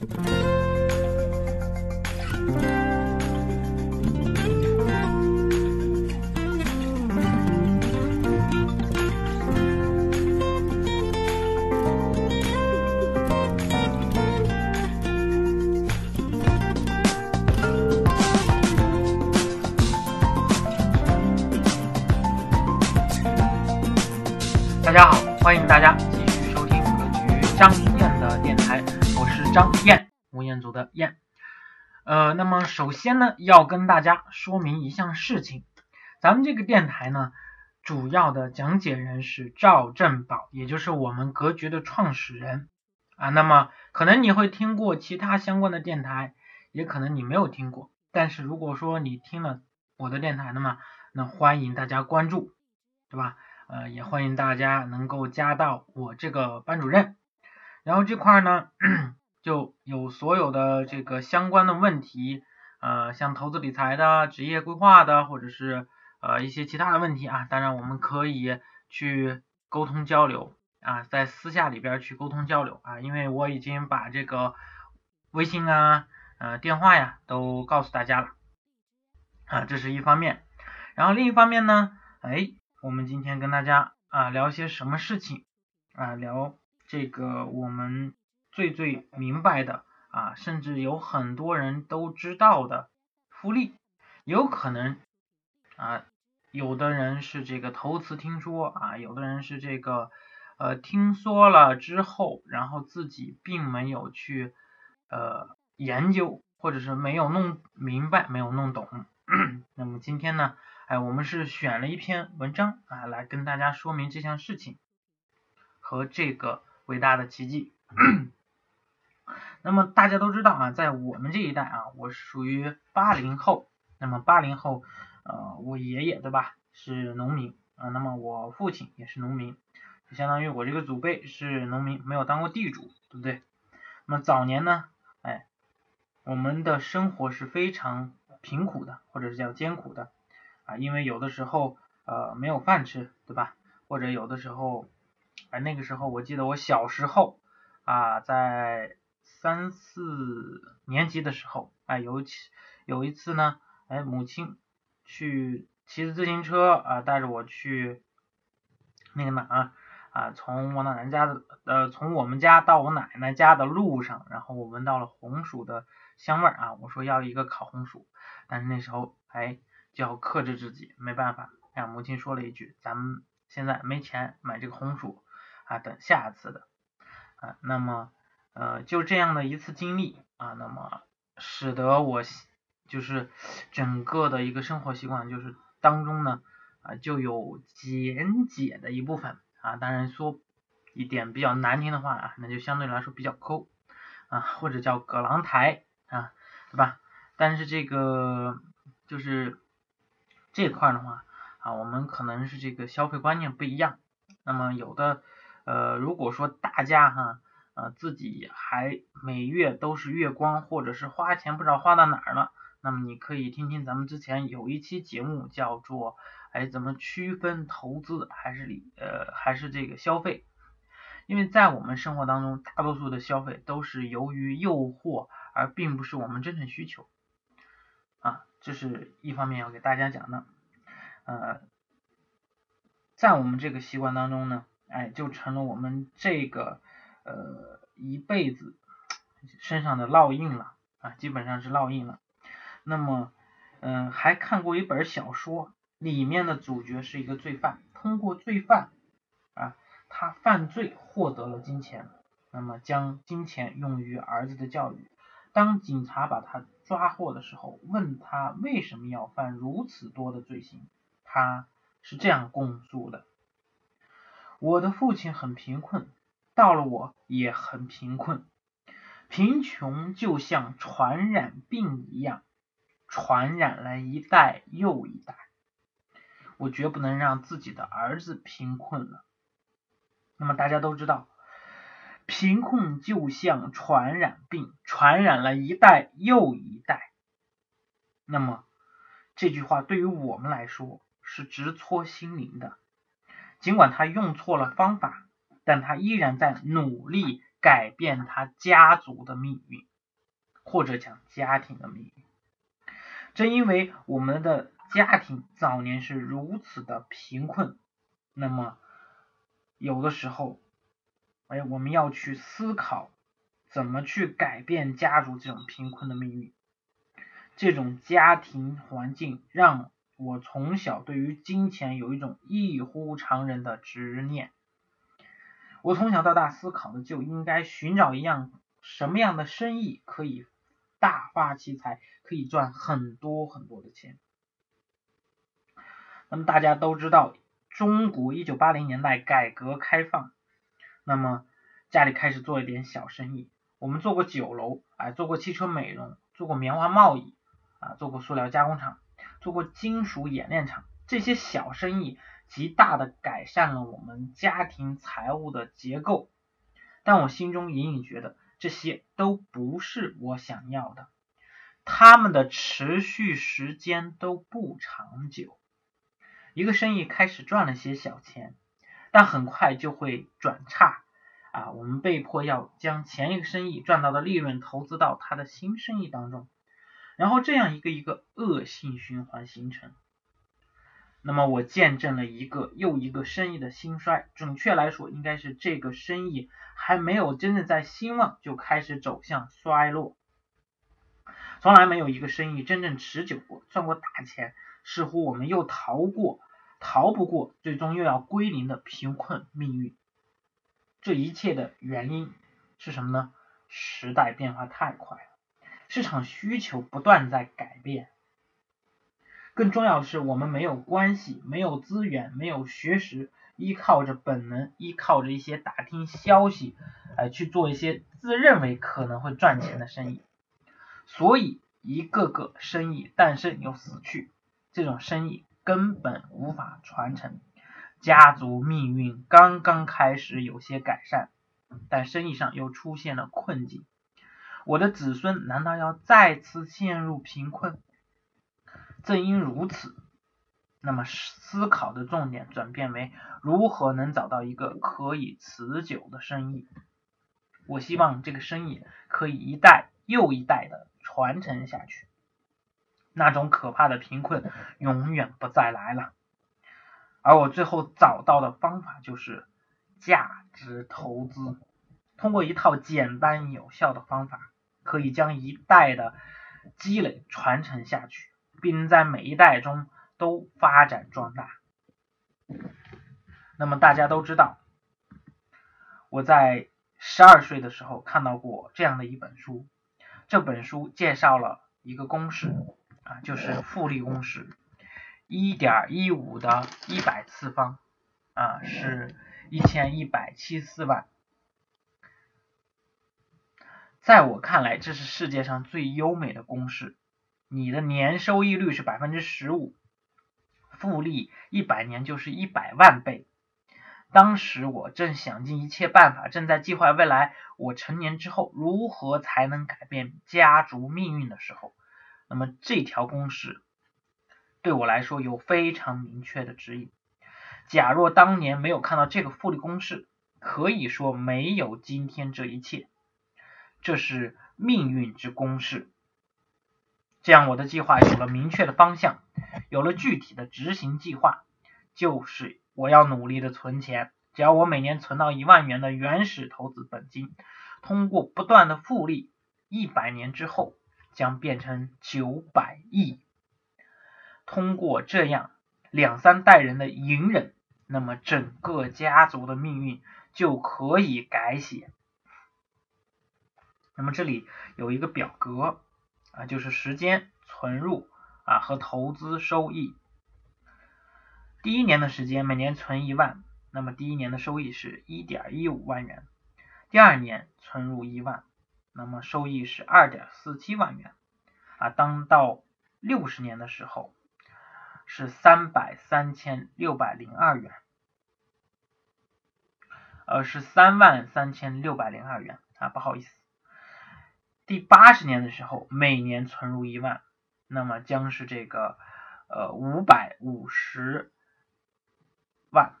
大家好，欢迎大家继续收听格局张燕的电台，我是张燕，吴彦祖的燕。呃，那么首先呢，要跟大家说明一项事情，咱们这个电台呢，主要的讲解人是赵振宝，也就是我们格局的创始人啊。那么可能你会听过其他相关的电台，也可能你没有听过，但是如果说你听了我的电台的嘛，那欢迎大家关注，对吧？呃，也欢迎大家能够加到我这个班主任，然后这块呢就有所有的这个相关的问题，呃，像投资理财的、职业规划的，或者是呃一些其他的问题啊，当然我们可以去沟通交流啊，在私下里边去沟通交流啊，因为我已经把这个微信啊、呃电话呀都告诉大家了啊，这是一方面，然后另一方面呢，哎。我们今天跟大家啊聊些什么事情啊？聊这个我们最最明白的啊，甚至有很多人都知道的复利，有可能啊，有的人是这个头次听说啊，有的人是这个呃听说了之后，然后自己并没有去呃研究，或者是没有弄明白，没有弄懂。那么今天呢？哎，我们是选了一篇文章啊，来跟大家说明这项事情和这个伟大的奇迹。那么大家都知道啊，在我们这一代啊，我属于八零后。那么八零后，呃，我爷爷对吧，是农民啊，那么我父亲也是农民，就相当于我这个祖辈是农民，没有当过地主，对不对？那么早年呢，哎，我们的生活是非常贫苦的，或者是叫艰苦的。啊，因为有的时候呃没有饭吃，对吧？或者有的时候，哎那个时候我记得我小时候啊，在三四年级的时候，哎尤其有一次呢，哎母亲去骑着自行车啊带着我去那个哪儿啊，从我奶奶家的呃从我们家到我奶奶家的路上，然后我闻到了红薯的香味儿啊，我说要一个烤红薯，但是那时候哎。就要克制自己，没办法。啊，母亲说了一句：“咱们现在没钱买这个红薯啊，等下次的。”啊，那么呃，就这样的一次经历啊，那么使得我就是整个的一个生活习惯，就是当中呢啊，就有简解的一部分啊。当然说一点比较难听的话啊，那就相对来说比较抠啊，或者叫葛朗台啊，对吧？但是这个就是。这块的话啊，我们可能是这个消费观念不一样。那么有的呃，如果说大家哈呃自己还每月都是月光，或者是花钱不知道花到哪儿了，那么你可以听听咱们之前有一期节目叫做哎怎么区分投资还是理呃还是这个消费？因为在我们生活当中，大多数的消费都是由于诱惑，而并不是我们真正需求。啊，这是一方面要给大家讲的，呃，在我们这个习惯当中呢，哎，就成了我们这个呃一辈子身上的烙印了啊，基本上是烙印了。那么，嗯，还看过一本小说，里面的主角是一个罪犯，通过罪犯啊，他犯罪获得了金钱，那么将金钱用于儿子的教育。当警察把他抓获的时候，问他为什么要犯如此多的罪行，他是这样供述的：我的父亲很贫困，到了我也很贫困，贫穷就像传染病一样，传染了一代又一代，我绝不能让自己的儿子贫困了。那么大家都知道。贫困就像传染病，传染了一代又一代。那么这句话对于我们来说是直戳心灵的。尽管他用错了方法，但他依然在努力改变他家族的命运。或者讲家庭的命运。正因为我们的家庭早年是如此的贫困，那么有的时候，哎，我们要去思考怎么去改变家族这种贫困的命运。这种家庭环境让我从小对于金钱有一种异乎常人的执念。我从小到大思考的就应该寻找一样什么样的生意可以大发其财，可以赚很多很多的钱。那么大家都知道，中国一九八零年代改革开放，那么家里开始做一点小生意。我们做过酒楼，哎，做过汽车美容，做过棉花贸易，啊，做过塑料加工厂，做过金属冶炼厂，这些小生意。极大的改善了我们家庭财务的结构，但我心中隐隐觉得这些都不是我想要的，他们的持续时间都不长久。一个生意开始赚了些小钱，但很快就会转差，啊，我们被迫要将前一个生意赚到的利润投资到他的新生意当中，然后这样一个一个恶性循环形成。那么我见证了一个又一个生意的兴衰，准确来说，应该是这个生意还没有真正在兴旺，就开始走向衰落。从来没有一个生意真正持久过，赚过大钱。似乎我们又逃过，逃不过，最终又要归零的贫困命运。这一切的原因是什么呢？时代变化太快，市场需求不断在改变。更重要的是，我们没有关系，没有资源，没有学识，依靠着本能，依靠着一些打听消息，来去做一些自认为可能会赚钱的生意。所以，一个个生意诞生又死去，这种生意根本无法传承。家族命运刚刚开始有些改善，但生意上又出现了困境。我的子孙难道要再次陷入贫困？正因如此，那么思考的重点转变为如何能找到一个可以持久的生意。我希望这个生意可以一代又一代的传承下去，那种可怕的贫困永远不再来了。而我最后找到的方法就是价值投资，通过一套简单有效的方法，可以将一代的积累传承下去。并在每一代中都发展壮大。那么大家都知道，我在十二岁的时候看到过这样的一本书，这本书介绍了一个公式啊，就是复利公式，一点一五的一百次方啊是一千一百七四万。在我看来，这是世界上最优美的公式。你的年收益率是百分之十五，复利一百年就是一百万倍。当时我正想尽一切办法，正在计划未来我成年之后如何才能改变家族命运的时候，那么这条公式对我来说有非常明确的指引。假若当年没有看到这个复利公式，可以说没有今天这一切。这是命运之公式。这样，我的计划有了明确的方向，有了具体的执行计划，就是我要努力的存钱。只要我每年存到一万元的原始投资本金，通过不断的复利，一百年之后将变成九百亿。通过这样两三代人的隐忍，那么整个家族的命运就可以改写。那么这里有一个表格。啊，就是时间存入啊和投资收益。第一年的时间，每年存一万，那么第一年的收益是一点一五万元。第二年存入一万，那么收益是二点四七万元。啊，当到六十年的时候，是三百三千六百零二元，呃，是三万三千六百零二元啊，不好意思。第八十年的时候，每年存入一万，那么将是这个呃五百五十万。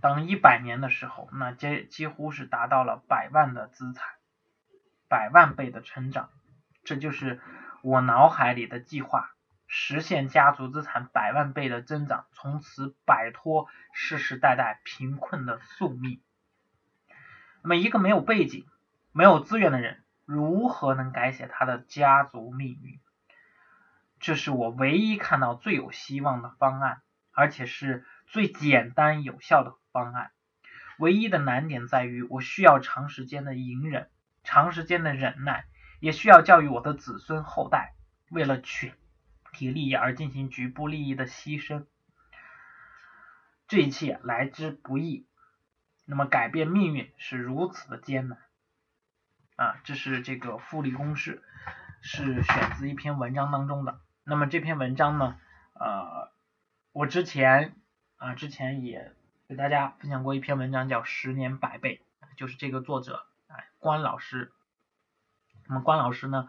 当一百年的时候，那几几乎是达到了百万的资产。百万倍的成长，这就是我脑海里的计划，实现家族资产百万倍的增长，从此摆脱世世代代贫困的宿命。那么，一个没有背景、没有资源的人，如何能改写他的家族命运？这是我唯一看到最有希望的方案，而且是最简单有效的方案。唯一的难点在于，我需要长时间的隐忍，长时间的忍耐，也需要教育我的子孙后代，为了群体利益而进行局部利益的牺牲。这一切来之不易。那么改变命运是如此的艰难啊！这是这个复利公式，是选自一篇文章当中的。那么这篇文章呢，呃，我之前啊之前也给大家分享过一篇文章，叫《十年百倍》，就是这个作者哎关老师。那么关老师呢，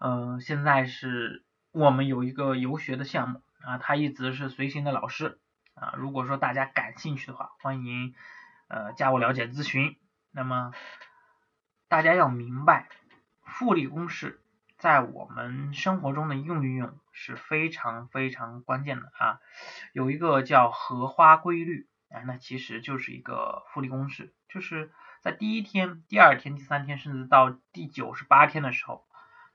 嗯，现在是我们有一个游学的项目啊，他一直是随行的老师啊。如果说大家感兴趣的话，欢迎。呃，加我了解咨询。那么大家要明白，复利公式在我们生活中的用运用是非常非常关键的啊。有一个叫荷花规律啊，那其实就是一个复利公式，就是在第一天、第二天、第三天，甚至到第九十八天的时候，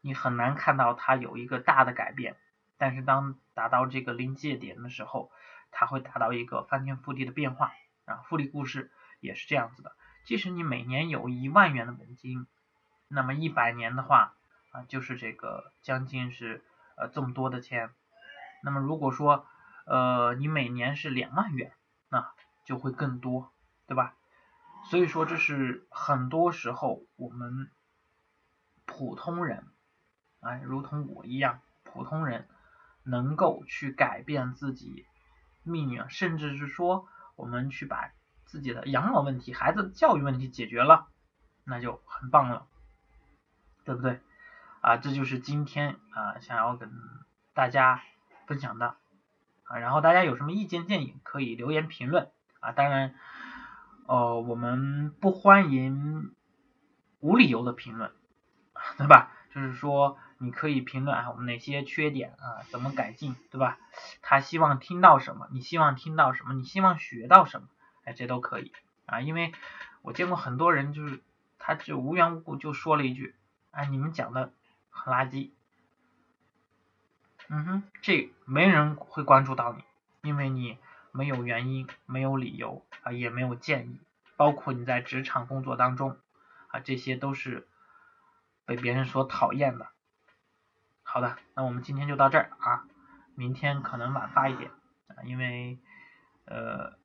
你很难看到它有一个大的改变。但是当达到这个临界点的时候，它会达到一个翻天覆地的变化啊。复利故事。也是这样子的，即使你每年有一万元的本金，那么一百年的话啊，就是这个将近是呃这么多的钱。那么如果说呃你每年是两万元，那就会更多，对吧？所以说这是很多时候我们普通人啊，如同我一样，普通人能够去改变自己命运，甚至是说我们去把。自己的养老问题、孩子教育问题解决了，那就很棒了，对不对？啊，这就是今天啊想要跟大家分享的啊。然后大家有什么意见建议，可以留言评论啊。当然，呃，我们不欢迎无理由的评论，对吧？就是说你可以评论啊，我们哪些缺点啊，怎么改进，对吧？他希望听到什么？你希望听到什么？你希望学到什么？哎，这都可以啊，因为我见过很多人，就是他就无缘无故就说了一句，哎，你们讲的很垃圾，嗯哼，这没人会关注到你，因为你没有原因，没有理由啊，也没有建议，包括你在职场工作当中啊，这些都是被别人所讨厌的。好的，那我们今天就到这儿啊，明天可能晚发一点啊，因为呃。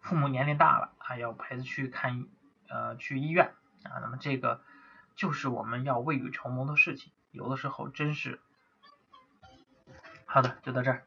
父母年龄大了，还要陪着去看，呃，去医院啊。那么这个就是我们要未雨绸缪的事情，有的时候真是。好的，就到这儿。